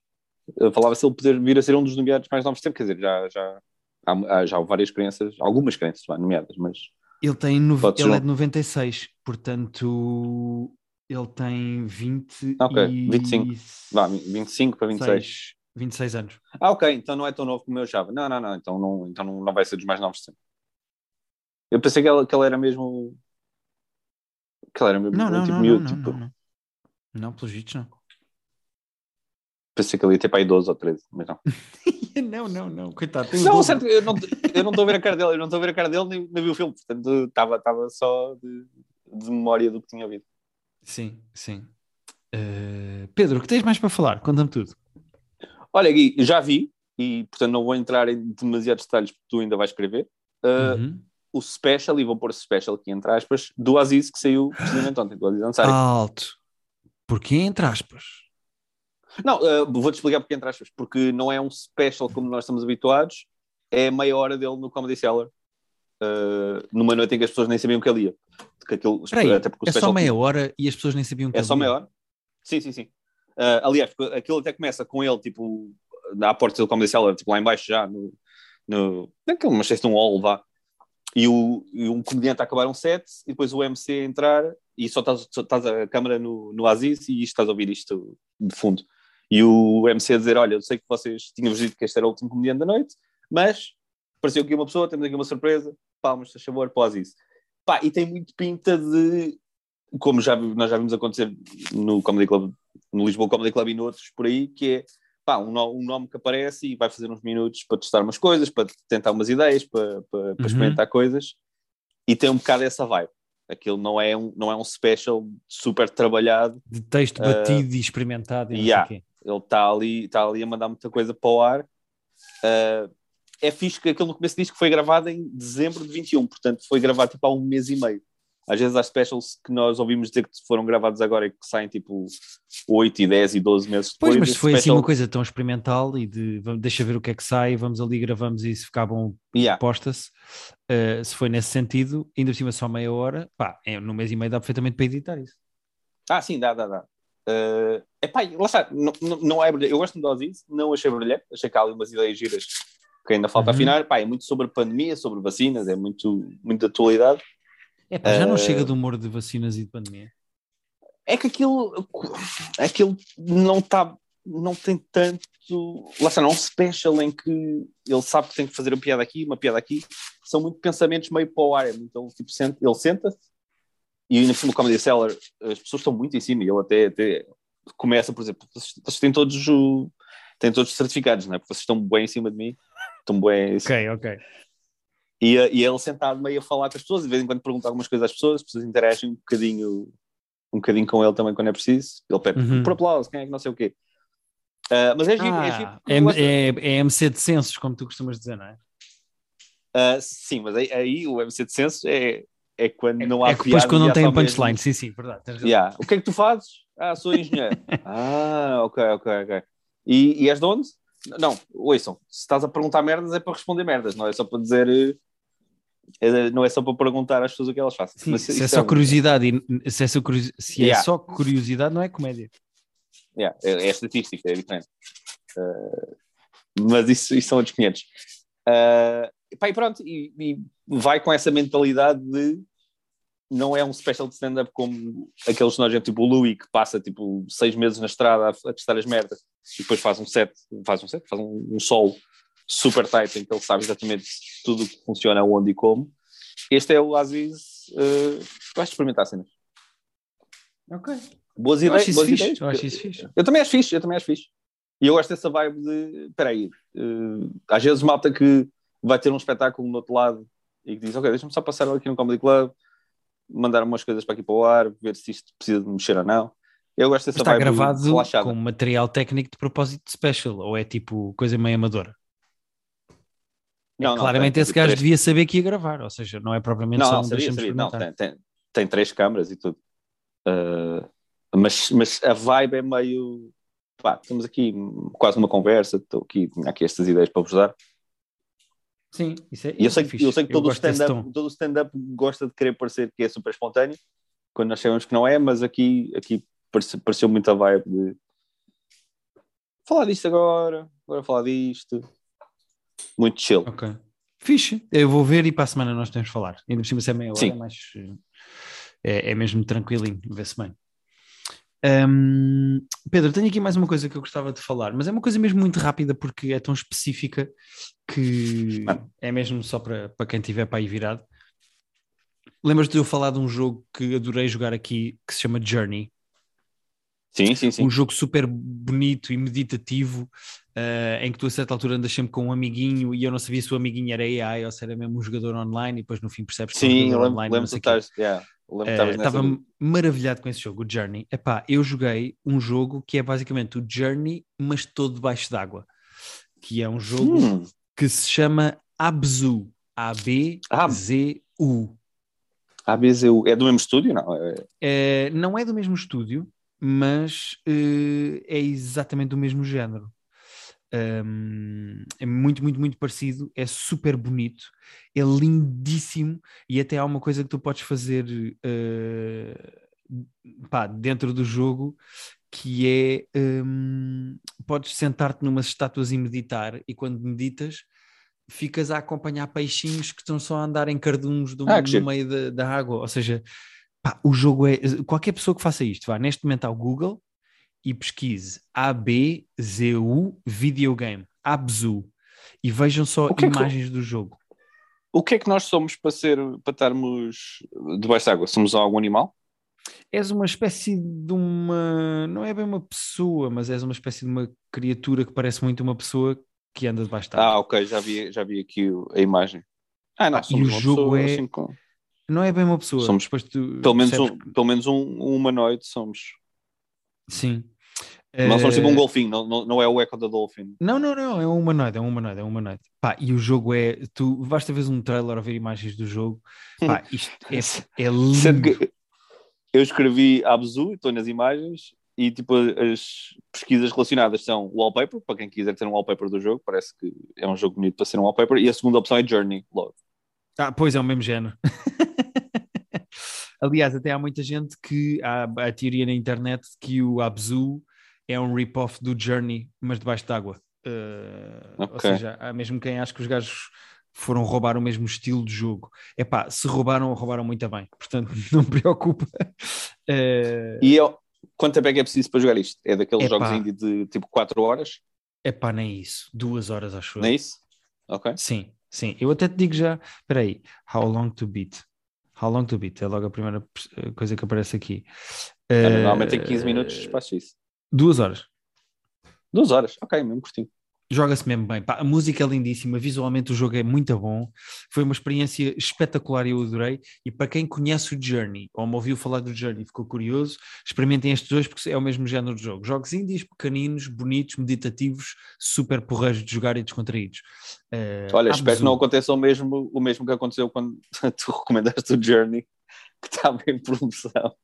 Eu falava se ele poder vir a ser um dos nomeados mais novos de sempre, quer dizer, já, já, há, há já várias crenças, algumas crenças vá, nomeadas, mas Ele tem ser ele é de 96, portanto ele tem 20 Ok, e 25. vá, 25 para 26. 6, 26 anos. Ah, ok, então não é tão novo como eu achava. Não, não, não, então não, então não, não vai ser dos mais novos de sempre. Eu pensei que ele, que ele era mesmo. Que ele era mesmo Não, um não, tipo não, miúdo, não, tipo, não, não. Não, pelos vistos não. Pensei que ele ia ter para aí 12 ou 13, mas não. não, não, não, coitado. Não, certo, eu não estou a ver a cara dele, eu não estou a ver a cara dele nem, nem vi o filme, portanto estava estava só de, de memória do que tinha ouvido. Sim, sim. Eh, Pedro, o que tens mais para falar? Conta-me tudo. Olha, Gui, já vi, e portanto não vou entrar em demasiados detalhes porque tu ainda vais escrever. Uh, Uhum. O special, e vou pôr special aqui entre aspas, do Aziz que saiu precisamente ontem, do Aziz Ansari. Alto. Porquê entre aspas? Não, uh, vou-te explicar porque entre aspas, porque não é um special como nós estamos habituados, é meia hora dele no Comedy Cellar, uh, numa noite em que as pessoas nem sabiam que ele ia. Que aquilo, Espera aí, até porque o é só meia hora e as pessoas nem sabiam que É ele só ia. meia hora? Sim, sim, sim. Uh, aliás, aquilo até começa com ele, tipo, à porta do Comedy Cellar, tipo, lá embaixo já, no, no naquele, mas sei se num hall, vá. E, o, e um comediante a acabar um set, e depois o MC a entrar, e só estás, a câmera no, no Aziz, e estás a ouvir isto de fundo. E o MC a dizer, olha, eu sei que vocês tinham dito que este era o último comediante da noite, mas apareceu aqui uma pessoa, temos aqui uma surpresa, palmas, faz favor, para o Aziz. Pá, e tem muito pinta de, como já, nós já vimos acontecer no Comedy Club, no Lisboa Comedy Club e noutros por aí, que é pá, um, no- um nome que aparece e vai fazer uns minutos para testar umas coisas, para tentar umas ideias, para, para, para Uhum. experimentar coisas, e tem um bocado essa vibe. Aquilo não é um, não é um special super trabalhado, De texto Uh, batido e experimentado e yeah. ele está ali, está ali a mandar muita coisa para o ar. Uh, é fixe que aquilo no começo diz que foi gravado em dezembro de 21, portanto foi gravado tipo há um mês e meio. Às vezes há specials que nós ouvimos dizer que foram gravados agora e que saem tipo 8 e 10 e 12 meses depois. Pois, mas foi assim special- uma coisa tão experimental e de vamos- deixa ver o que é que sai, vamos ali, gravamos e se ficar bom, Yeah. posta-se. Uh, se foi nesse sentido, ainda por cima só meia hora, pá, é, no mês e meio dá perfeitamente para editar isso. Ah, sim, dá, dá, dá. Uh, epá, lá está, não, não, não é brilhante. Eu gosto de Ozzy, não achei brilhante, achei que há ali umas ideias giras que ainda falta Uhum. afinar. Pá, é muito sobre pandemia, sobre vacinas, é muito, muito de atualidade. É pá, já não Uh, chega do humor de vacinas e de pandemia. É que aquilo, aquilo não está, não tem tanto. Lá está, não é um special em que ele sabe que tem que fazer uma piada aqui, uma piada aqui. São muito pensamentos meio para o ar. Ele, tipo, senta, ele senta-se e ainda por cima o Comedy Cellar, as pessoas estão muito em cima e ele até, até começa, por exemplo, vocês, vocês têm todos o, têm todos os certificados, não é? Porque vocês estão bem em cima de mim, estão bem. Ok, ok. E, e ele sentado meio a falar com as pessoas, de vez em quando pergunta algumas coisas às pessoas, as pessoas interagem um bocadinho, um bocadinho com ele também quando é preciso. Ele pede Uhum. por aplauso, quem é que não sei o quê. Ah, mas é giro, é giro. Ah, é, gosto- é, é MC de censos, como tu costumas dizer, não é? Ah, sim, mas aí, aí o MC de Censo é, é quando não há é depois quando não tem um punchline, mesmo- sim, sim, verdade. Yeah. O que é que tu fazes? Ah, sou engenheiro. ah, ok, ok, ok. E, e és de onde? Não, ouçam, se estás a perguntar merdas é para responder merdas, não é só para dizer. É- não é só para perguntar às pessoas o que elas fazem. Sim, Mas se isso é só um- curiosidade, se é só, curiosi- se é Yeah. só curiosidade, não é comédia. Yeah, é, é estatística, é diferente. Uh, mas isso, isso são outros 500. Uh, pá, e pronto, e, e vai com essa mentalidade de não é um special de stand-up como aqueles nós, tipo o Louis, que passa tipo seis meses na estrada a, a testar as merdas e depois faz um set, faz um set, faz um, um solo super tight em que ele sabe exatamente tudo o que funciona, onde e como. Este é o Aziz, uh, vais experimentar cenas. Ok. Boas Eu ideias. acho isso boas fixe. ideias, Eu acho isso fixe. eu também acho fixe, eu também acho fixe. E eu gosto dessa vibe de, espera aí, eh, às vezes malta que vai ter um espetáculo no outro lado e que diz, ok, deixa-me só passar aqui no Comedy Club, mandar umas coisas para aqui para o ar, ver se isto precisa de mexer ou não. Eu gosto dessa Está vibe gravado relaxada. com material técnico de propósito special, ou é tipo coisa meio amadora? É, Não, não, claramente tem- esse gajo três- devia saber que ia gravar, ou seja, não é propriamente Não, só não, um sabia, sabia. Não, tem, tem, tem três câmaras e tudo. Uh, mas, mas a vibe é meio. Pá, estamos aqui quase numa conversa, estou aqui, tinha aqui estas ideias para vos dar. Sim, isso é, E eu isso sei, é que- eu sei que todo o stand-up stand-up gosta de querer parecer que é super espontâneo, quando nós sabemos que não é, mas aqui, aqui parece- pareceu muito a vibe de falar disto agora, agora falar disto. Muito chill. Ok. Fixe. Eu vou ver e para a semana nós temos de falar. Ainda por cima se é meia hora, Sim. é mais. eh, É, é mesmo tranquilinho, vê-se bem. Hum, Pedro, tenho aqui mais uma coisa que eu gostava de falar, mas é uma coisa mesmo muito rápida porque é tão específica que Ah. é mesmo só para, para quem tiver para aí virado. Lembras-te de eu falar de um jogo que adorei jogar aqui que se chama Journey? Sim, sim, sim. um jogo super bonito e meditativo, eh, em que tu a certa altura andas sempre com um amiguinho e eu não sabia se o amiguinho era AI ou se era mesmo um jogador online e depois no fim percebes que é um Sim, eu jogador lembro, online. lembro não de yeah, lembro Eh, Estava maravilhado com esse jogo, o Journey. Epá, eu joguei um jogo que é basicamente o Journey, mas todo debaixo d'água, que é um jogo Hum, que se chama Abzu, A-B-Z-U. ABZU. É do mesmo estúdio? Não. É... É, não é do mesmo estúdio, mas eh, é exatamente do mesmo género. Um, é muito, muito, muito parecido, é super bonito, é lindíssimo e até há uma coisa que tu podes fazer eh, pá, dentro do jogo que é hum, podes sentar-te numas estátuas e meditar e quando meditas ficas a acompanhar peixinhos que estão só a andar em carduns do, Ah, no meio da, da água, ou seja, pá, o jogo é qualquer pessoa que faça isto, vá neste momento ao Google e pesquise ABZU videogame, Abzu e vejam só que é que- imagens do jogo. O que é que nós somos para ser, para estarmos debaixo de água? Somos algum animal? És uma espécie de uma. Não é bem uma pessoa, mas és uma espécie de uma criatura que parece muito uma pessoa que anda debaixo da água. Ah, ok, já vi, já vi aqui a imagem. Ah, não, Ah, e somos o jogo pessoa, é- assim, com- Não é bem uma pessoa. Somos depois tu pelo menos, um, pelo menos um, um humanoide somos. que- Sim. Nós somos tipo Eh, um golfinho, não, não, não é o eco da Dolphin. Não, não, não, é um humanoide, é um humanoide, é um humanoide. Pá, e o jogo é. Tu basta ver um trailer ou ver imagens do jogo. Pá, isto é, é lindo. que eu escrevi Abzu, estou nas imagens, e tipo as pesquisas relacionadas são wallpaper, para quem quiser ter um wallpaper do jogo, parece que é um jogo bonito para ser um wallpaper, e a segunda opção é Journey, logo. Ah, pois é o mesmo género. Aliás, até há muita gente que há a teoria na internet que o Abzu é um rip-off do Journey, mas debaixo d'água. Uh, Ou Ok. seja, há mesmo quem acha que os gajos foram roubar o mesmo estilo de jogo. É pá, se roubaram, roubaram muito bem. Portanto, não preocupa. Uh, E eu, quanto tempo é que é preciso para jogar isto? É daqueles Epá. jogos indie de tipo 4 horas? É pá, nem isso. Duas horas, acho eu. É isso? Ok. Sim, sim. Eu até te digo já. Espera aí. How long to beat? How long to beat? É logo a primeira coisa que aparece aqui. É, normalmente em 15 minutos faço isso. Duas horas. Duas horas, ok, mesmo curtinho joga-se mesmo bem. Pá, a música é lindíssima, visualmente o jogo é muito bom. Foi uma experiência espetacular e eu adorei. E para quem conhece o Journey, ou me ouviu falar do Journey e ficou curioso, experimentem estes dois porque é o mesmo género de jogo. Jogos indies, pequeninos, bonitos, meditativos, super porreiros de jogar e descontraídos. Uh, Olha, espero que não aconteça o mesmo, o mesmo que aconteceu quando tu recomendaste o Journey, que estava em promoção.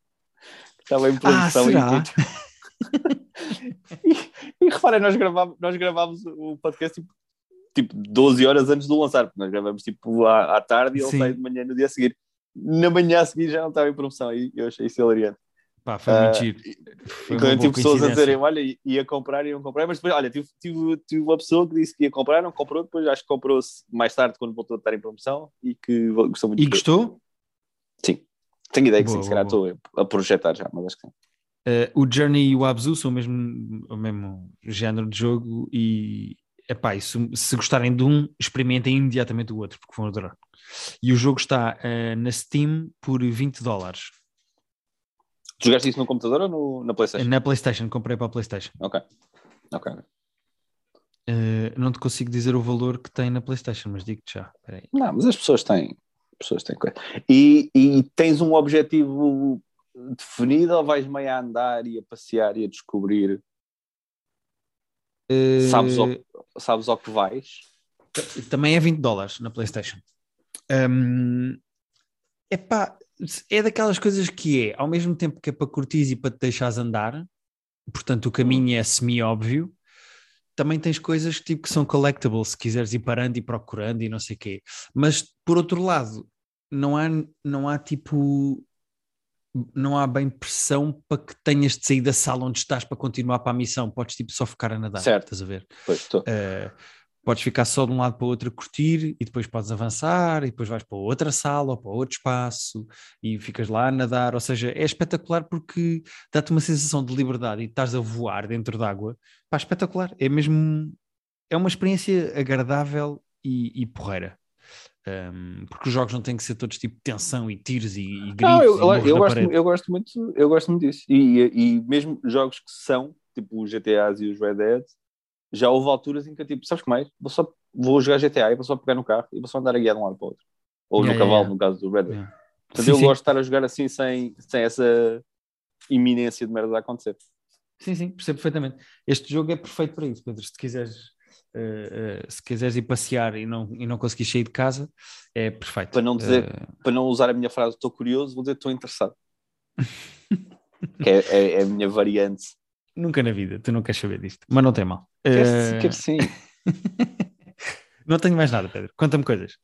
Estava em ah, promoção ah, será? e reparem, nós gravámos, nós gravámos o podcast tipo, tipo 12 horas antes do lançar, porque nós gravamos tipo à, à tarde e ele Sim. sai de manhã no dia a seguir. Na manhã a seguir já não estava em promoção e eu achei isso hilariante. Pá, foi muito uh, giro. Foi então tive pessoas a dizerem, olha, ia comprar, iam comprar, mas depois, olha, tive, tive, tive uma pessoa que disse que ia comprar, não comprou, depois acho que comprou-se mais tarde quando voltou a estar em promoção e que gostou muito. E gostou? Sim. Tenho ideia que boa, sim, se calhar estou a projetar já, mas acho que sim. Uh, o Journey e o Abzu são o mesmo, o mesmo género de jogo e epá, isso, se gostarem de um, experimentem imediatamente o outro, porque vão adorar. E o jogo está uh, na Steam por 20 dólares. Tu jogaste isso no computador ou no, na PlayStation? Na PlayStation, comprei para a PlayStation. Ok. Ok. Uh, não te consigo dizer o valor que tem na PlayStation, mas digo-te já. Não, mas as pessoas têm. Pessoas têm coisa. E, e tens um objetivo definida ou vais meio a andar e a passear e a descobrir? Uh... Sabes, ao, sabes ao que vais? Também é 20 dólares na PlayStation. Um, epá, é daquelas coisas que é, ao mesmo tempo que é para curtir e para te deixares andar, portanto o caminho é semi-óbvio, também tens coisas tipo, que são collectibles, se quiseres ir parando e procurando e não sei o quê. Mas, por outro lado, não há, não há tipo não há bem pressão para que tenhas de sair da sala onde estás para continuar para a missão. Podes tipo só ficar a nadar. Certo. Estás a ver? Pois, uh, podes ficar só de um lado para o outro a curtir e depois podes avançar e depois vais para outra sala ou para outro espaço e ficas lá a nadar. Ou seja, é espetacular porque dá-te uma sensação de liberdade e estás a voar dentro d'água. Pá, espetacular. É mesmo. É uma experiência agradável e, e porreira. Um, porque os jogos não têm que ser todos tipo tensão e tiros e, e gritos. Não, eu, eu, eu gosto, eu, gosto, muito, eu gosto muito disso. E, e, e, mesmo jogos que são, tipo os GTAs e os Red Dead, já houve alturas em que eu tipo, sabes que mais? Vou, só, vou jogar GTA e vou só pegar no carro e vou só andar a guiar de um lado para o outro. Ou yeah, no cavalo, yeah. no caso do Red Dead. Yeah. Portanto, sim, eu sim. gosto de estar a jogar assim sem, sem essa iminência de merda a acontecer. Sim, sim, percebo perfeitamente. Este jogo é perfeito para isso, Pedro. Se quiseres Uh, uh, se quiseres ir passear e não, e não conseguir sair de casa, é perfeito. Para não, dizer, uh... para não usar a minha frase estou curioso, vou dizer estou interessado. que é, é, é, a minha variante. Nunca na vida, tu não queres saber disto, mas não tem mal. Quer, quer sim. não tenho mais nada, Pedro. Conta-me coisas.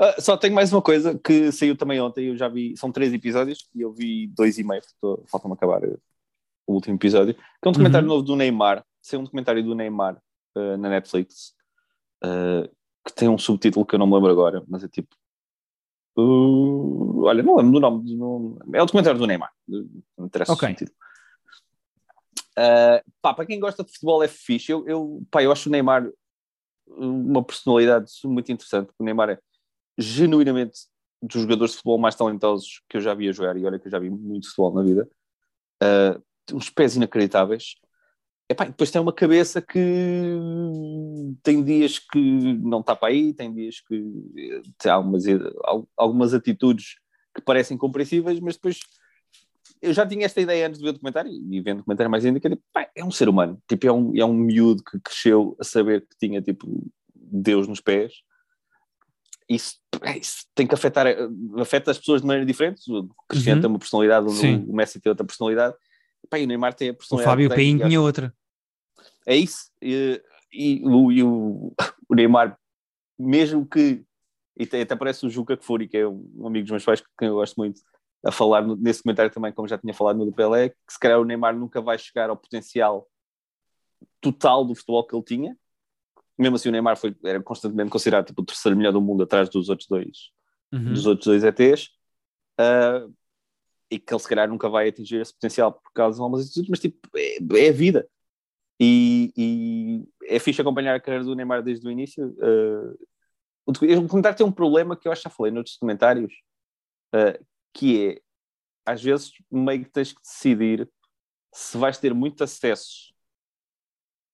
Uh, só tenho mais uma coisa que saiu também ontem. Eu já vi, são três episódios e eu vi dois e meio, falta-me acabar o último episódio. Que é um documentário uhum. novo do Neymar. Saiu um documentário do Neymar uh, na Netflix uh, que tem um subtítulo que eu não me lembro agora, mas é tipo. Uh, olha, não lembro do nome. É o documentário do Neymar. Não interessa okay. o subtítulo. Uh, pá, para quem gosta de futebol é fixe. Eu, eu, pá, eu acho o Neymar uma personalidade muito interessante. O Neymar é genuinamente dos jogadores de futebol mais talentosos que eu já vi a jogar. E olha que eu já vi muito futebol na vida. Uh, uns pés inacreditáveis. Epá, depois tem uma cabeça que tem dias que não está para aí, tem dias que tem algumas, algumas atitudes que parecem compreensíveis, mas depois eu já tinha esta ideia antes de ver o documentário e vendo o documentário mais ainda, que é, tipo, pá, é um ser humano, tipo, é um, é um miúdo que cresceu a saber que tinha tipo Deus nos pés. Isso, isso tem que afetar, afeta as pessoas de maneira diferente. O Cristiano uhum. tem uma personalidade, o Messi tem outra personalidade. Pá, e o Neymar tem a personalidade. O Fábio Paim tinha outra. É isso. E, e, o, e o, o, Neymar, mesmo que. E até, até parece o Juca Kfouri, que é um amigo dos meus pais, que eu gosto muito, a falar nesse comentário também, como já tinha falado no do Pelé, que se calhar o Neymar nunca vai chegar ao potencial total do futebol que ele tinha. Mesmo assim, o Neymar foi, era constantemente considerado tipo, o terceiro melhor do mundo atrás dos outros dois, uhum. dos outros dois ETs. Uh, e que ele se calhar nunca vai atingir esse potencial por causa de algumas atitudes, mas tipo, é, é a vida. E, e, é fixe acompanhar a carreira do Neymar desde o início. Uh, o documentário tem um problema que eu acho que já falei noutros documentários, uh, que é, às vezes, meio que tens que decidir se vais ter muito acesso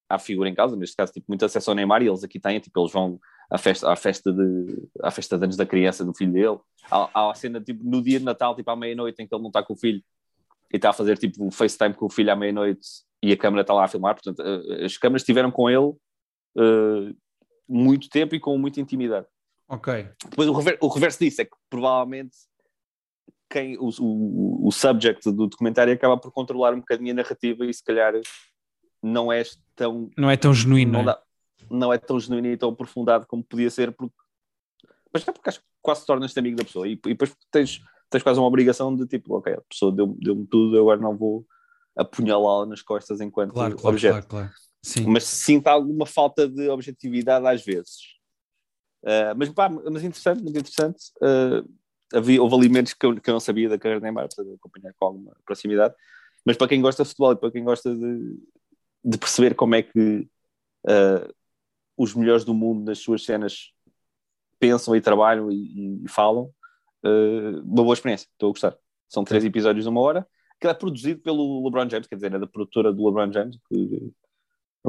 à figura em causa, neste caso, tipo, muito acesso ao Neymar, e eles aqui têm, tipo, eles vão à festa, à festa, de, à festa de anos da criança do filho dele, há, há a cena, tipo, no dia de Natal, tipo, à meia-noite, em que ele não está com o filho, e está a fazer, tipo, um FaceTime com o filho à meia-noite, e a câmera está lá a filmar, portanto, uh, as câmeras estiveram com ele uh, muito tempo e com muita intimidade. Ok. Depois o, rever, o reverso disso é que provavelmente quem, o, o, o subject do documentário acaba por controlar um bocadinho a narrativa e se calhar não é tão. Não é tão genuíno. Não, é? dá, não é tão genuíno e tão aprofundado como podia ser, porque, mas é porque acho que quase tornas-te amigo da pessoa e, e depois tens, tens quase uma obrigação de tipo, ok, a pessoa deu-me deu tudo, eu agora não vou apunhalá-la nas costas enquanto claro, claro, objeto. Claro, claro. Sim. Mas sinto alguma falta de objetividade às vezes. Uh, mas, pá, mas interessante, muito interessante. Uh, havia, houve alimentos que eu, que eu não sabia da carreira de Neymar, para acompanhar com alguma proximidade. Mas para quem gosta de futebol e para quem gosta de, de perceber como é que uh, os melhores do mundo nas suas cenas pensam e trabalham e, e falam, uma boa experiência. Estou a gostar. São três episódios de uma hora. Que é produzido pelo LeBron James, quer dizer, é da produtora do LeBron James, que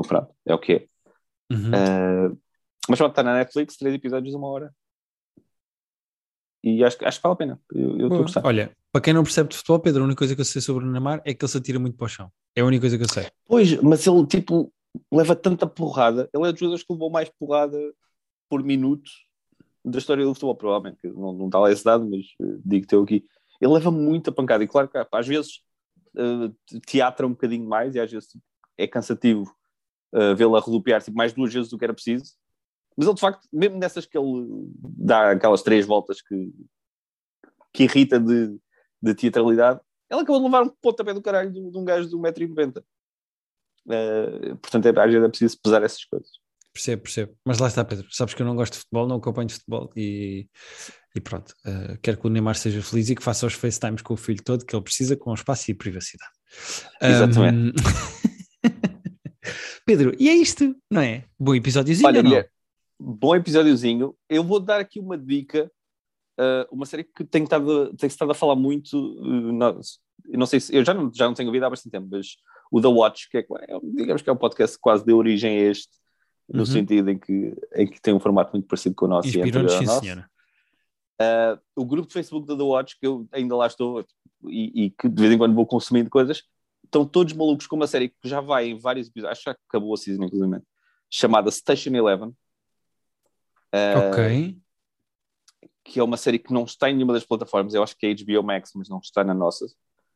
pronto, é o que é. Uhum. Uh, mas pronto, está na Netflix, três episódios, uma hora. E acho, acho que vale a pena. Eu, eu Olha, para quem não percebe de futebol, Pedro, a única coisa que eu sei sobre o Neymar é que ele se atira muito para o chão. É a única coisa que eu sei. Pois, mas ele tipo leva tanta porrada. Ele é dos jogadores que levou mais porrada por minuto da história do futebol, provavelmente. Não, não está lá esse dado, mas uh, digo-te eu aqui. Ele leva muita pancada. E claro que às vezes uh, teatra um bocadinho mais e às vezes é cansativo uh, vê-lo a rodopiar tipo, mais duas vezes do que era preciso. Mas ele, de facto, mesmo nessas que ele dá aquelas três voltas que, que irrita de, de teatralidade, ele acabou de levar um pontapé do caralho de, de um gajo de 1,90m. Uh, portanto, é, às vezes é preciso pesar essas coisas. Percebo, percebo. Mas lá está, Pedro. Sabes que eu não gosto de futebol, não acompanho futebol e, e pronto. Uh, quero que o Neymar seja feliz e que faça os FaceTimes com o filho todo que ele precisa, com espaço e privacidade. Exatamente. Um... Pedro, e é isto, não é? Bom episódiozinho, Olha, não? bom episódiozinho. Eu vou dar aqui uma dica, uh, uma série que tenho estado, tenho estado a falar muito, uh, não, não sei se, eu já não, já não tenho ouvido há bastante tempo, mas o The Watch, que é, é digamos que é um podcast que quase deu origem a este, no uhum. sentido em que, em que tem um formato muito parecido com o nosso. Inspirou-nos, sim, senhora. Uh, o grupo de Facebook da The Watch, que eu ainda lá estou e, e, que de vez em quando vou consumindo coisas, estão todos malucos com uma série que já vai em vários episódios, acho que acabou a season, inclusive, chamada Station Eleven. Uh, ok. Que é uma série que não está em nenhuma das plataformas, eu acho que é HBO Max, mas não está na nossa.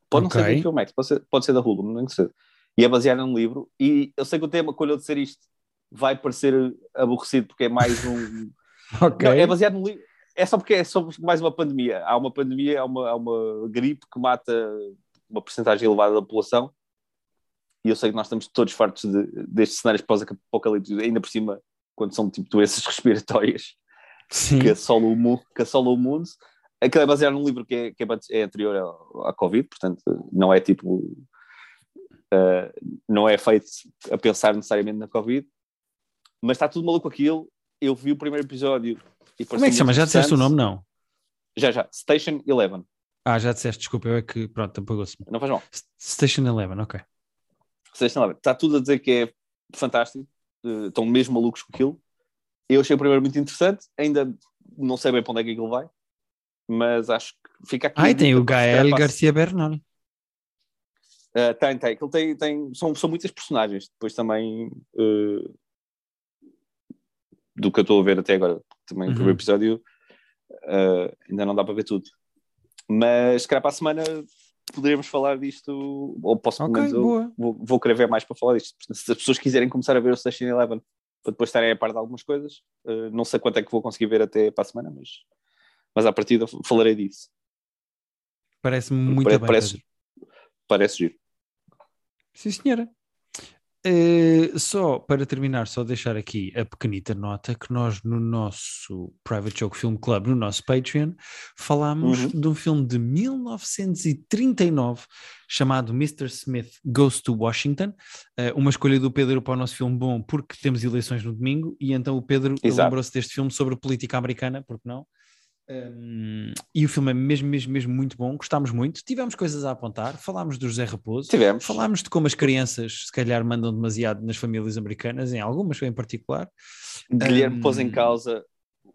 Pode okay. não ser HBO Max, pode ser, pode ser da Hulu, não sei. E é baseada num livro, e eu sei que o tema, quando eu disser isto, vai parecer aborrecido, porque é mais um. ok. Não, é baseado num livro. É só porque é sobre mais uma pandemia. Há uma pandemia, há uma, há uma gripe que mata uma porcentagem elevada da população, e eu sei que nós estamos todos fartos de, destes cenários pós-apocalípticos, ainda por cima, quando são tipo doenças respiratórias Sim. que assolam o, o mundo. Aquilo é baseado num livro que é, que é, é anterior à Covid, portanto, não é tipo. Uh, não é feito a pensar necessariamente na Covid, mas está tudo maluco aquilo. Eu vi o primeiro episódio. Como é que se chama? Já disseste o nome? Não. Já, já. Station Eleven. Ah, já disseste, desculpa, eu é que, pronto, apagou-se. Não faz mal. Station Eleven, ok. Station Eleven. Está tudo a dizer que é fantástico, uh, estão mesmo malucos com aquilo. Eu achei o primeiro muito interessante, ainda não sei bem para onde é que aquilo vai, mas acho que fica aqui. Ah, e tem o Gael Garcia Bernal. Uh, tem, tem. Ele tem, tem são, são muitas personagens. Depois também uh, do que eu estou a ver até agora. Também uhum. o primeiro episódio uh, ainda não dá para ver tudo. Mas, se calhar, para a semana poderemos falar disto, ou posso, okay, vou, vou querer ver mais para falar disto. Se as pessoas quiserem começar a ver o Station Eleven para depois estarem a par de algumas coisas, uh, não sei quanto é que vou conseguir ver até para a semana, mas, mas à partida falarei disso. Parece-me muito parece, bem. Parece, parece giro. Sim, senhora. Uh, só para terminar, só deixar aqui a pequenita nota que nós no nosso Private Joke Film Club, no nosso Patreon, falámos uhum. de um filme de 1939 chamado Mr. Smith Goes to Washington, uh, uma escolha do Pedro para o nosso filme bom porque temos eleições no domingo e então o Pedro lembrou-se deste filme sobre política americana, porque não? Um, e o filme é mesmo, mesmo, mesmo muito bom. Gostámos muito. Tivemos coisas a apontar. Falámos do José Raposo. Tivemos. Falámos de como as crianças, se calhar, mandam demasiado nas famílias americanas, em algumas em particular. Guilherme Um, pôs em causa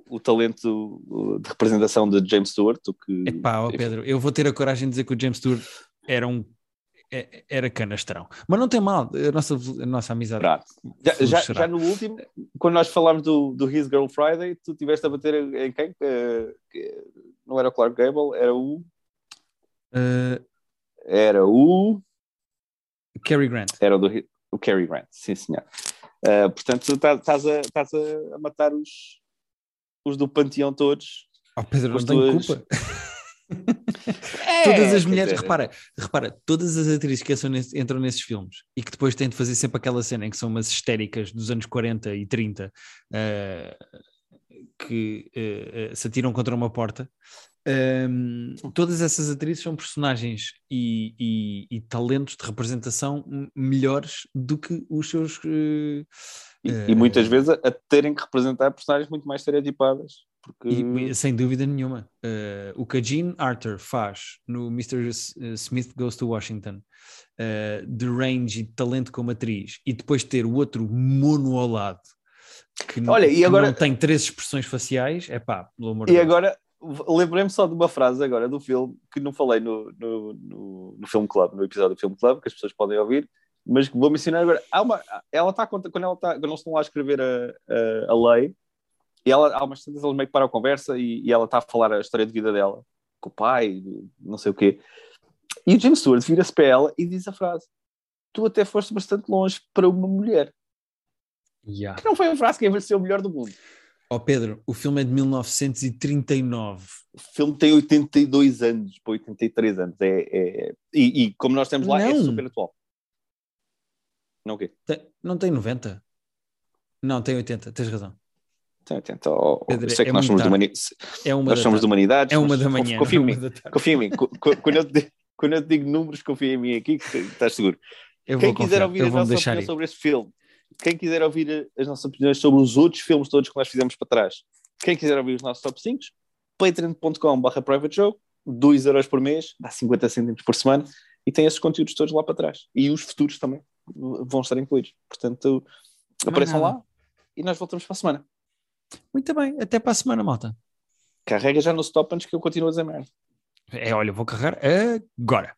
o talento de representação de James Stewart, o que Epá, ó Pedro, eu vou ter a coragem de dizer que o James Stewart era um. É- Era canastrão, mas não tem mal, a nossa, a nossa amizade. Já, já, já no último, quando nós falámos do, do His Girl Friday, tu tiveste a bater em quem? Que não era o Clark Gable, era o. Uh, Era o. Cary Grant. Era o, do, o Cary Grant, sim senhor. Eh, portanto, tá- estás a, a, matar os, os do panteão todos. Oh, Pedro, não tenho tuas- culpa. É, todas as mulheres, dizer, repara, repara, todas as atrizes que entram, nesse- entram nesses filmes e que depois têm de fazer sempre aquela cena em que são umas histéricas dos anos 40 e 30 eh, que eh, se atiram contra uma porta. Ehm, todas essas atrizes são personagens e, e- e talentos de representação melhores do que os seus. eh, E, e muitas vezes a terem que representar personagens muito mais estereotipadas. Porque... E, sem dúvida nenhuma. Uh, o que a Jean Arthur faz no Mr. Uh, Smith Goes to Washington, uh, de range e de talento como atriz, e depois ter o outro mono ao lado, que, Olha, e que agora- não tem três expressões faciais, é pá, pelo amor de E Deus. agora, lembrei-me só de uma frase agora do filme que não falei no, no, no, no Film Club, no episódio do Film Club, que as pessoas podem ouvir, mas que vou mencionar agora. Há uma, ela está quando, ela está, quando eles estão lá a escrever a, a, a lei, e ela, há umas tantas, eles meio que param a conversa e, e ela está a falar a história de vida dela, com o pai, não sei o quê. E o James Stewart vira-se para ela e diz a frase: Tu até foste bastante longe para uma mulher. Yeah. Que não foi a frase que envelheceu o melhor do mundo. Ó Pedro, o filme é de 1939. O filme tem 82 anos, para 83 anos. É, é- E, e como nós temos lá, é Não. super atual. Não o quê? Tem- não tem 90? Não, tem 80, tens razão. 80. Oh, Pedro, sei que é nós somos, de humani- É uma nós somos de humanidades. É uma da manhã. Confia em é mim. Confia em mim. Quando eu, te, digo- quando eu te digo números, confia em mim aqui, que estás seguro. Eu Quem quiser confiar, ouvir a nossa opinião ir. sobre este filme, quem quiser ouvir as nossas opiniões sobre os outros filmes todos que nós fizemos para trás, quem quiser ouvir os nossos top 5, patreon.com.br private show, 2 euros por mês, dá 50 cêntimos por semana, e tem esses conteúdos todos lá para trás. E os futuros também vão estar incluídos. Portanto, apareçam lá e nós voltamos para a semana. Muito bem, até para a semana, malta. Carrega já no stop antes que eu continue a dizer merda. É, olha, vou carregar agora.